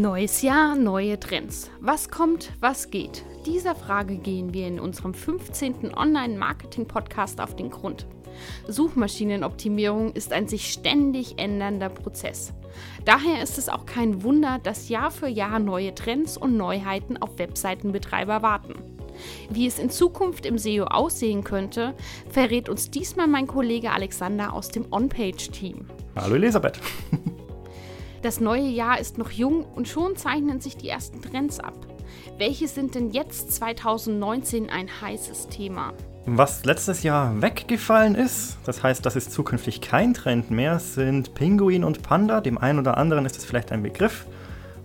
Neues Jahr, neue Trends. Was kommt, was geht? Dieser Frage gehen wir in unserem 15. Online-Marketing-Podcast auf den Grund. Suchmaschinenoptimierung ist ein sich ständig ändernder Prozess. Daher ist es auch kein Wunder, dass Jahr für Jahr neue Trends und Neuheiten auf Webseitenbetreiber warten. Wie es in Zukunft im SEO aussehen könnte, verrät uns diesmal mein Kollege Alexander aus dem On-Page-Team. Hallo Elisabeth. Das neue Jahr ist noch jung und schon zeichnen sich die ersten Trends ab. Welche sind denn jetzt 2019 ein heißes Thema? Was letztes Jahr weggefallen ist, das heißt, das ist zukünftig kein Trend mehr, sind Pinguin und Panda. Dem einen oder anderen ist es vielleicht ein Begriff.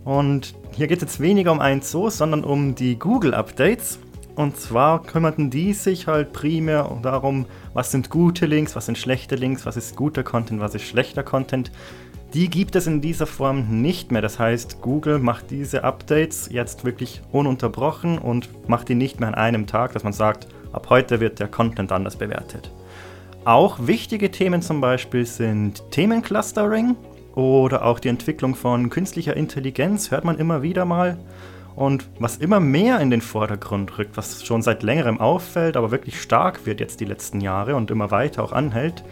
Und hier geht es jetzt weniger um ein Zoo, sondern um die Google-Updates. Und zwar kümmerten die sich halt primär darum, was sind gute Links, was sind schlechte Links, was ist guter Content, was ist schlechter Content. Die gibt es in dieser Form nicht mehr. Das heißt, Google macht diese Updates jetzt wirklich ununterbrochen und macht die nicht mehr an einem Tag, dass man sagt, ab heute wird der Content anders bewertet. Auch wichtige Themen zum Beispiel sind Themenclustering oder auch die Entwicklung von künstlicher Intelligenz, hört man immer wieder mal. Und was immer mehr in den Vordergrund rückt, was schon seit längerem auffällt, aber wirklich stark wird jetzt die letzten Jahre und immer weiter auch anhält,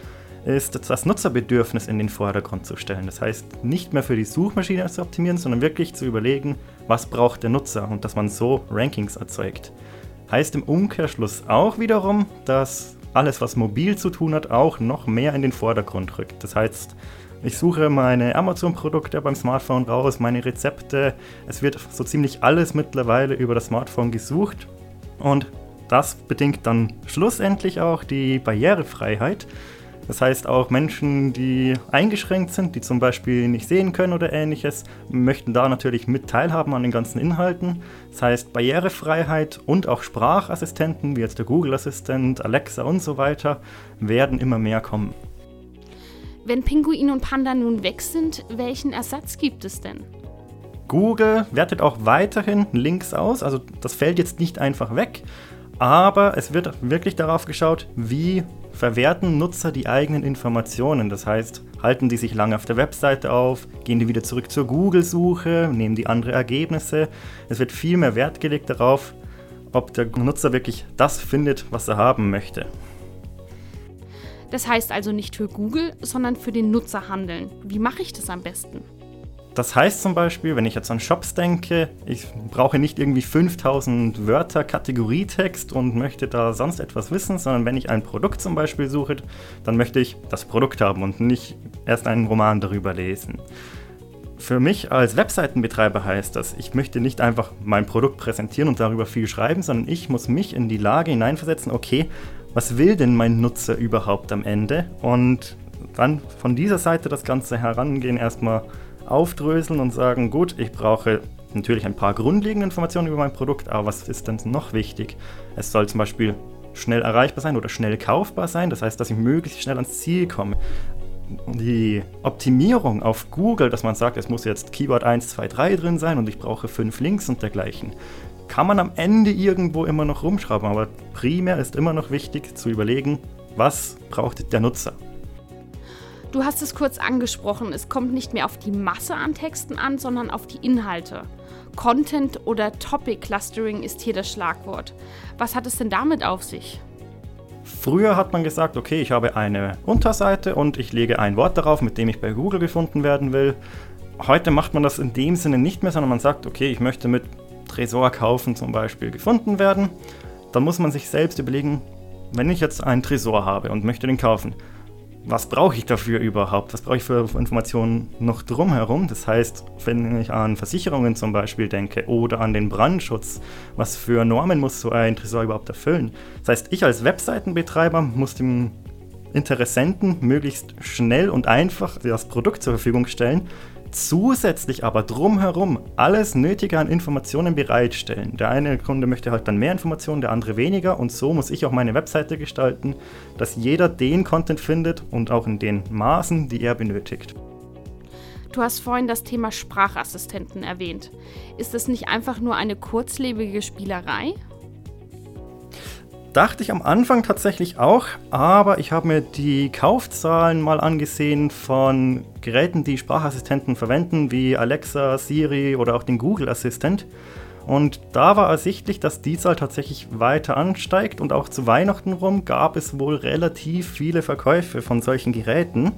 ist das Nutzerbedürfnis in den Vordergrund zu stellen. Das heißt, nicht mehr für die Suchmaschine zu optimieren, sondern wirklich zu überlegen, was braucht der Nutzer und dass man so Rankings erzeugt. Heißt im Umkehrschluss auch wiederum, dass alles, was mobil zu tun hat, auch noch mehr in den Vordergrund rückt. Das heißt, ich suche meine Amazon-Produkte beim Smartphone raus, meine Rezepte. Es wird so ziemlich alles mittlerweile über das Smartphone gesucht. Und das bedingt dann schlussendlich auch die Barrierefreiheit. Das heißt, auch Menschen, die eingeschränkt sind, die zum Beispiel nicht sehen können oder ähnliches, möchten da natürlich mit teilhaben an den ganzen Inhalten. Das heißt, Barrierefreiheit und auch Sprachassistenten, wie jetzt der Google-Assistent, Alexa und so weiter, werden immer mehr kommen. Wenn Pinguin und Panda nun weg sind, welchen Ersatz gibt es denn? Google wertet auch weiterhin Links aus, also das fällt jetzt nicht einfach weg, aber es wird wirklich darauf geschaut, wie verwerten Nutzer die eigenen Informationen. Das heißt, halten die sich lange auf der Webseite auf, gehen die wieder zurück zur Google-Suche, nehmen die andere Ergebnisse. Es wird viel mehr Wert gelegt darauf, ob der Nutzer wirklich das findet, was er haben möchte. Das heißt also nicht für Google, sondern für den Nutzer handeln. Wie mache ich das am besten? Das heißt zum Beispiel, wenn ich jetzt an Shops denke, ich brauche nicht irgendwie 5000 Wörter Kategorietext und möchte da sonst etwas wissen, sondern wenn ich ein Produkt zum Beispiel suche, dann möchte ich das Produkt haben und nicht erst einen Roman darüber lesen. Für mich als Webseitenbetreiber heißt das, ich möchte nicht einfach mein Produkt präsentieren und darüber viel schreiben, sondern ich muss mich in die Lage hineinversetzen, okay, was will denn mein Nutzer überhaupt am Ende? Und dann von dieser Seite das Ganze herangehen, erstmal aufdröseln und sagen, gut, ich brauche natürlich ein paar grundlegende Informationen über mein Produkt, aber was ist denn noch wichtig? Es soll zum Beispiel schnell erreichbar sein oder schnell kaufbar sein, das heißt, dass ich möglichst schnell ans Ziel komme. Die Optimierung auf Google, dass man sagt, es muss jetzt Keyword 1, 2, 3 drin sein und ich brauche fünf Links und dergleichen, kann man am Ende irgendwo immer noch rumschrauben, aber primär ist immer noch wichtig zu überlegen, was braucht der Nutzer. Du hast es kurz angesprochen, es kommt nicht mehr auf die Masse an Texten an, sondern auf die Inhalte. Content oder Topic Clustering ist hier das Schlagwort. Was hat es denn damit auf sich? Früher hat man gesagt, okay, ich habe eine Unterseite und ich lege ein Wort darauf, mit dem ich bei Google gefunden werden will. Heute macht man das in dem Sinne nicht mehr, sondern man sagt, okay, ich möchte mit Tresor kaufen zum Beispiel gefunden werden. Dann muss man sich selbst überlegen, wenn ich jetzt einen Tresor habe und möchte den kaufen, was brauche ich dafür überhaupt? Was brauche ich für Informationen noch drumherum? Das heißt, wenn ich an Versicherungen zum Beispiel denke oder an den Brandschutz, was für Normen muss so ein Tresor überhaupt erfüllen? Das heißt, ich als Webseitenbetreiber muss dem Interessenten möglichst schnell und einfach das Produkt zur Verfügung stellen, zusätzlich aber drumherum alles Nötige an Informationen bereitstellen. Der eine Kunde möchte halt dann mehr Informationen, der andere weniger und so muss ich auch meine Webseite gestalten, dass jeder den Content findet und auch in den Maßen, die er benötigt. Du hast vorhin das Thema Sprachassistenten erwähnt. Ist das nicht einfach nur eine kurzlebige Spielerei? Dachte ich am Anfang tatsächlich auch, aber ich habe mir die Kaufzahlen mal angesehen von Geräten, die Sprachassistenten verwenden, wie Alexa, Siri oder auch den Google Assistent. Und da war ersichtlich, dass die Zahl tatsächlich weiter ansteigt und auch zu Weihnachten rum gab es wohl relativ viele Verkäufe von solchen Geräten.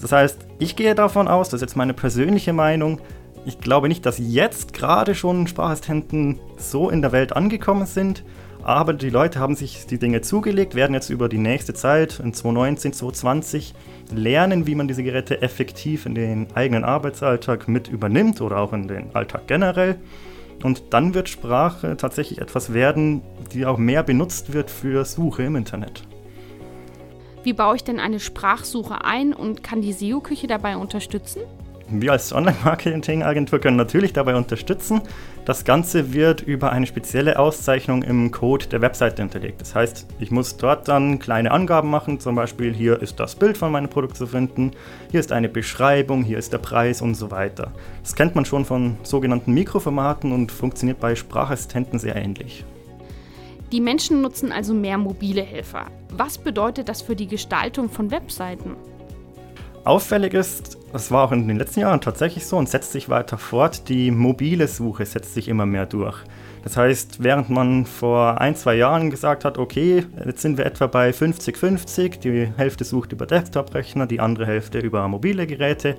Das heißt, ich gehe davon aus, das ist jetzt meine persönliche Meinung, ich glaube nicht, dass jetzt gerade schon Sprachassistenten so in der Welt angekommen sind, aber die Leute haben sich die Dinge zugelegt, werden jetzt über die nächste Zeit, in 2019, 2020, lernen, wie man diese Geräte effektiv in den eigenen Arbeitsalltag mit übernimmt oder auch in den Alltag generell. Und dann wird Sprache tatsächlich etwas werden, die auch mehr benutzt wird für Suche im Internet. Wie baue ich denn eine Sprachsuche ein und kann die SEO-Küche dabei unterstützen? Wir als Online-Marketing-Agentur können natürlich dabei unterstützen. Das Ganze wird über eine spezielle Auszeichnung im Code der Webseite hinterlegt. Das heißt, ich muss dort dann kleine Angaben machen, zum Beispiel hier ist das Bild von meinem Produkt zu finden, hier ist eine Beschreibung, hier ist der Preis und so weiter. Das kennt man schon von sogenannten Mikroformaten und funktioniert bei Sprachassistenten sehr ähnlich. Die Menschen nutzen also mehr mobile Helfer. Was bedeutet das für die Gestaltung von Webseiten? Auffällig ist, das war auch in den letzten Jahren tatsächlich so und setzt sich weiter fort, die mobile Suche setzt sich immer mehr durch. Das heißt, während man vor ein, zwei Jahren gesagt hat, okay, jetzt sind wir etwa bei 50-50, die Hälfte sucht über Desktop-Rechner, die andere Hälfte über mobile Geräte,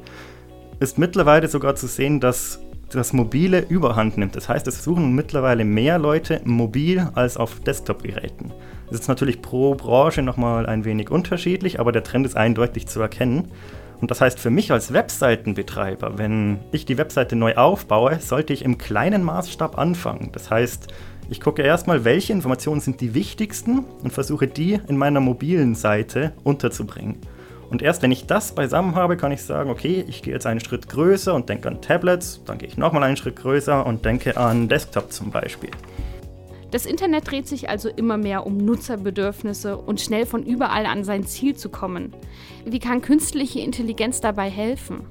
ist mittlerweile sogar zu sehen, dass das Mobile überhand nimmt. Das heißt, es suchen mittlerweile mehr Leute mobil als auf Desktop-Geräten. Das ist natürlich pro Branche nochmal ein wenig unterschiedlich, aber der Trend ist eindeutig zu erkennen. Und das heißt für mich als Webseitenbetreiber, wenn ich die Webseite neu aufbaue, sollte ich im kleinen Maßstab anfangen. Das heißt, ich gucke erstmal, welche Informationen sind die wichtigsten und versuche die in meiner mobilen Seite unterzubringen. Und erst wenn ich das beisammen habe, kann ich sagen, okay, ich gehe jetzt einen Schritt größer und denke an Tablets, dann gehe ich nochmal einen Schritt größer und denke an Desktop zum Beispiel. Das Internet dreht sich also immer mehr um Nutzerbedürfnisse und schnell von überall an sein Ziel zu kommen. Wie kann künstliche Intelligenz dabei helfen?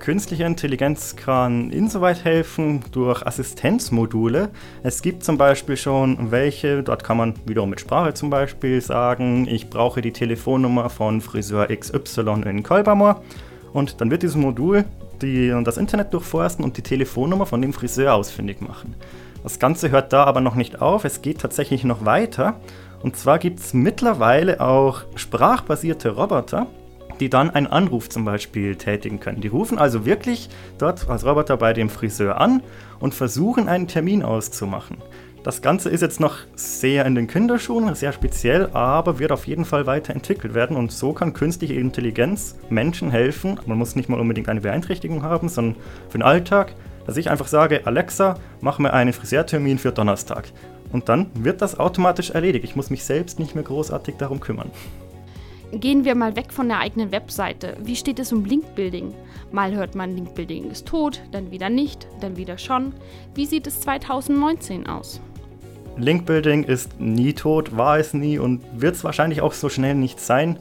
Künstliche Intelligenz kann insoweit helfen durch Assistenzmodule. Es gibt zum Beispiel schon welche, dort kann man wiederum mit Sprache zum Beispiel sagen, ich brauche die Telefonnummer von Friseur XY in Kolbermoor. Und dann wird dieses Modul die, das Internet durchforsten und die Telefonnummer von dem Friseur ausfindig machen. Das Ganze hört da aber noch nicht auf, es geht tatsächlich noch weiter. Und zwar gibt es mittlerweile auch sprachbasierte Roboter, die dann einen Anruf zum Beispiel tätigen können. Die rufen also wirklich dort als Roboter bei dem Friseur an und versuchen einen Termin auszumachen. Das Ganze ist jetzt noch sehr in den Kinderschuhen, sehr speziell, aber wird auf jeden Fall weiterentwickelt werden und so kann künstliche Intelligenz Menschen helfen. Man muss nicht mal unbedingt eine Beeinträchtigung haben, sondern für den Alltag dass ich einfach sage, Alexa, mach mir einen Friseurtermin für Donnerstag. Und dann wird das automatisch erledigt. Ich muss mich selbst nicht mehr großartig darum kümmern. Gehen wir mal weg von der eigenen Webseite. Wie steht es um Linkbuilding? Mal hört man, Linkbuilding ist tot, dann wieder nicht, dann wieder schon. Wie sieht es 2019 aus? Linkbuilding ist nie tot, war es nie und wird es wahrscheinlich auch so schnell nicht sein.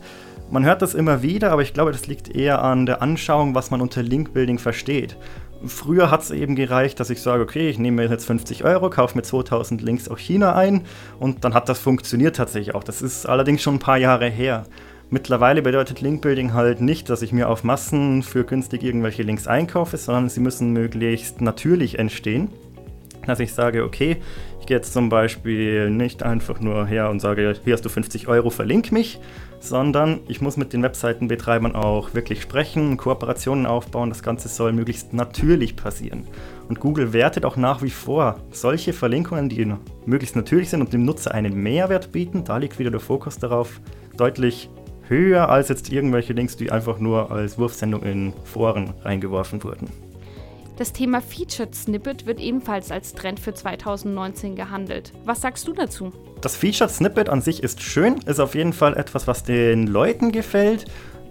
Man hört das immer wieder, aber ich glaube, das liegt eher an der Anschauung, was man unter Linkbuilding versteht. Früher hat es eben gereicht, dass ich sage, okay, ich nehme mir jetzt 50 Euro, kaufe mir 2000 Links aus China ein und dann hat das funktioniert tatsächlich auch. Das ist allerdings schon ein paar Jahre her. Mittlerweile bedeutet Linkbuilding halt nicht, dass ich mir auf Massen für günstig irgendwelche Links einkaufe, sondern sie müssen möglichst natürlich entstehen. Dass ich sage, okay, ich gehe jetzt zum Beispiel nicht einfach nur her und sage, hier hast du 50 Euro, verlink mich, sondern ich muss mit den Webseitenbetreibern auch wirklich sprechen, Kooperationen aufbauen. Das Ganze soll möglichst natürlich passieren. Und Google wertet auch nach wie vor solche Verlinkungen, die möglichst natürlich sind und dem Nutzer einen Mehrwert bieten. Da liegt wieder der Fokus darauf, deutlich höher als jetzt irgendwelche Links, die einfach nur als Wurfsendung in Foren reingeworfen wurden. Das Thema Featured Snippet wird ebenfalls als Trend für 2019 gehandelt. Was sagst du dazu? Das Featured Snippet an sich ist schön, ist auf jeden Fall etwas, was den Leuten gefällt.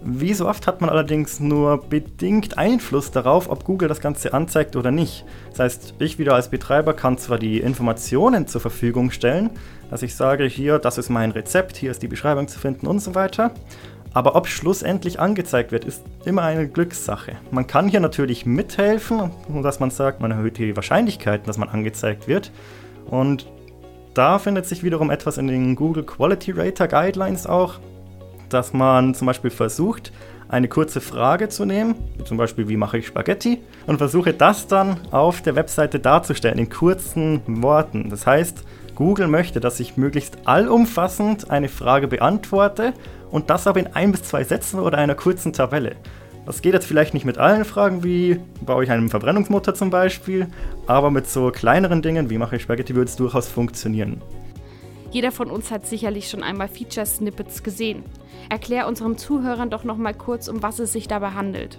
Wie so oft hat man allerdings nur bedingt Einfluss darauf, ob Google das Ganze anzeigt oder nicht. Das heißt, ich wieder als Betreiber kann zwar die Informationen zur Verfügung stellen, dass ich sage, hier, das ist mein Rezept, hier ist die Beschreibung zu finden und so weiter. Aber ob schlussendlich angezeigt wird, ist immer eine Glückssache. Man kann hier natürlich mithelfen, dass man sagt, man erhöht die Wahrscheinlichkeiten, dass man angezeigt wird. Und da findet sich wiederum etwas in den Google Quality Rater Guidelines auch, dass man zum Beispiel versucht, eine kurze Frage zu nehmen, wie zum Beispiel, wie mache ich Spaghetti, und versuche das dann auf der Webseite darzustellen in kurzen Worten. Das heißt, Google möchte, dass ich möglichst allumfassend eine Frage beantworte und das aber in ein bis zwei Sätzen oder einer kurzen Tabelle. Das geht jetzt vielleicht nicht mit allen Fragen, wie baue ich einen Verbrennungsmotor zum Beispiel, aber mit so kleineren Dingen, wie mache ich Spaghetti, würde es durchaus funktionieren. Jeder von uns hat sicherlich schon einmal Feature-Snippets gesehen. Erklär unseren Zuhörern doch noch mal kurz, um was es sich dabei handelt.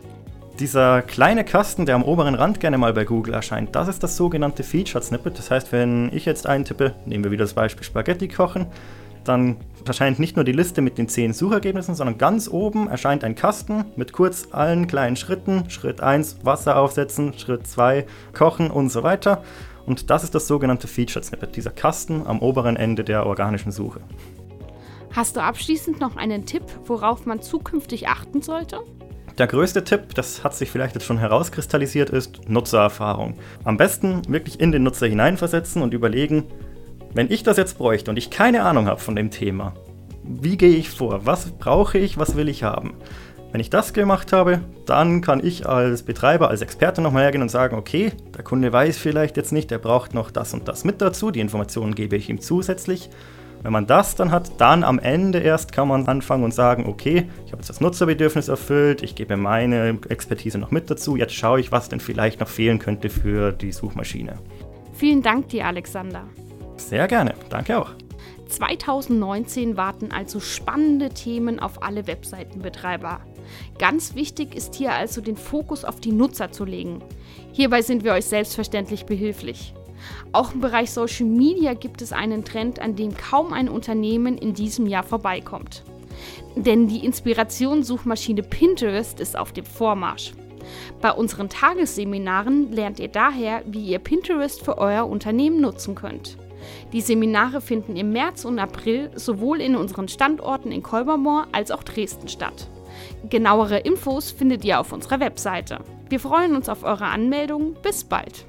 Dieser kleine Kasten, der am oberen Rand gerne mal bei Google erscheint, das ist das sogenannte Featured Snippet. Das heißt, wenn ich jetzt eintippe, nehmen wir wieder das Beispiel Spaghetti kochen, dann erscheint nicht nur die Liste mit den 10 Suchergebnissen, sondern ganz oben erscheint ein Kasten mit kurz allen kleinen Schritten. Schritt 1 Wasser aufsetzen, Schritt 2 kochen und so weiter. Und das ist das sogenannte Featured Snippet, dieser Kasten am oberen Ende der organischen Suche. Hast du abschließend noch einen Tipp, worauf man zukünftig achten sollte? Der größte Tipp, das hat sich vielleicht jetzt schon herauskristallisiert, ist Nutzererfahrung. Am besten wirklich in den Nutzer hineinversetzen und überlegen, wenn ich das jetzt bräuchte und ich keine Ahnung habe von dem Thema, wie gehe ich vor? Was brauche ich? Was will ich haben? Wenn ich das gemacht habe, dann kann ich als Betreiber, als Experte nochmal hergehen und sagen, okay, der Kunde weiß vielleicht jetzt nicht, er braucht noch das und das mit dazu, die Informationen gebe ich ihm zusätzlich. Wenn man das dann hat, dann am Ende erst kann man anfangen und sagen, okay, ich habe jetzt das Nutzerbedürfnis erfüllt, ich gebe meine Expertise noch mit dazu, jetzt schaue ich, was denn vielleicht noch fehlen könnte für die Suchmaschine. Vielen Dank dir, Alexander. Sehr gerne, danke auch. 2019 warten also spannende Themen auf alle Webseitenbetreiber. Ganz wichtig ist hier also den Fokus auf die Nutzer zu legen. Hierbei sind wir euch selbstverständlich behilflich. Auch im Bereich Social Media gibt es einen Trend, an dem kaum ein Unternehmen in diesem Jahr vorbeikommt. Denn die Inspirationssuchmaschine Pinterest ist auf dem Vormarsch. Bei unseren Tagesseminaren lernt ihr daher, wie ihr Pinterest für euer Unternehmen nutzen könnt. Die Seminare finden im März und April sowohl in unseren Standorten in Kolbermoor als auch Dresden statt. Genauere Infos findet ihr auf unserer Webseite. Wir freuen uns auf eure Anmeldung. Bis bald!